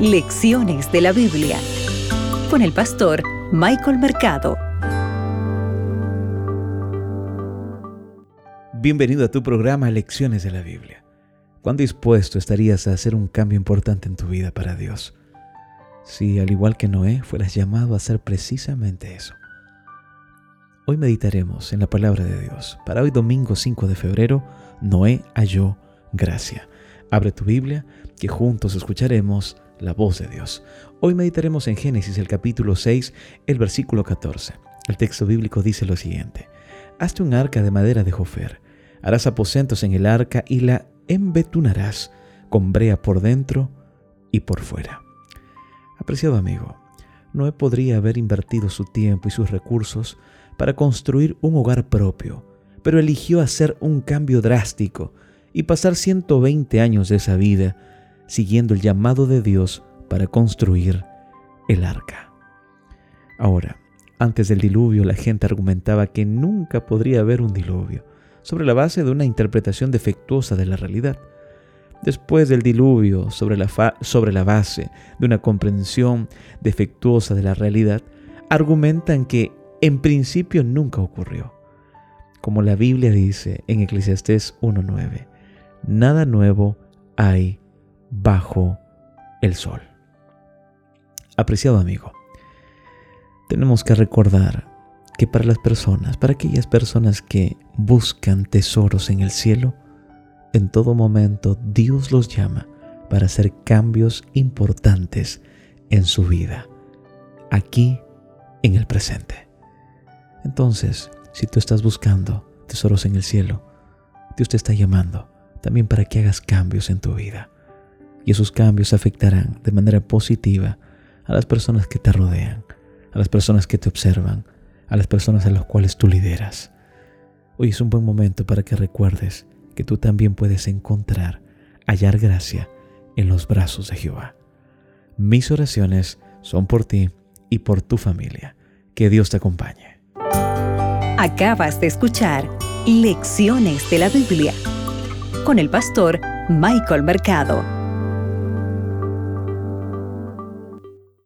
Lecciones de la Biblia con el pastor Michael Mercado. Bienvenido a tu programa Lecciones de la Biblia. ¿Cuán dispuesto estarías a hacer un cambio importante en tu vida para Dios? Si, al igual que Noé, fueras llamado a hacer precisamente eso. Hoy meditaremos en la palabra de Dios. Para hoy domingo 5 de febrero, Noé halló gracia. Abre tu Biblia, que juntos escucharemos la voz de Dios. Hoy meditaremos en Génesis el capítulo 6, el versículo 14. El texto bíblico dice lo siguiente. Hazte un arca de madera de jofer. Harás aposentos en el arca y la embetunarás con brea por dentro y por fuera. Apreciado amigo, Noé podría haber invertido su tiempo y sus recursos para construir un hogar propio, pero eligió hacer un cambio drástico y pasar 120 años de esa vida siguiendo el llamado de Dios para construir el arca. Ahora, antes del diluvio la gente argumentaba que nunca podría haber un diluvio, sobre la base de una interpretación defectuosa de la realidad. Después del diluvio, sobre la, sobre la base de una comprensión defectuosa de la realidad, argumentan que en principio nunca ocurrió. Como la Biblia dice en Eclesiastés 1.9, nada nuevo hay bajo el sol. Apreciado amigo, tenemos que recordar que para las personas, para aquellas personas que buscan tesoros en el cielo, en todo momento Dios los llama para hacer cambios importantes en su vida, aquí en el presente. Entonces, si tú estás buscando tesoros en el cielo, Dios te está llamando también para que hagas cambios en tu vida y esos cambios afectarán de manera positiva a las personas que te rodean, a las personas que te observan, a las personas a las cuales tú lideras. Hoy es un buen momento para que recuerdes que tú también puedes encontrar, hallar gracia en los brazos de Jehová. Mis oraciones son por ti y por tu familia. Que Dios te acompañe. Acabas de escuchar Lecciones de la Biblia con el pastor Michael Mercado.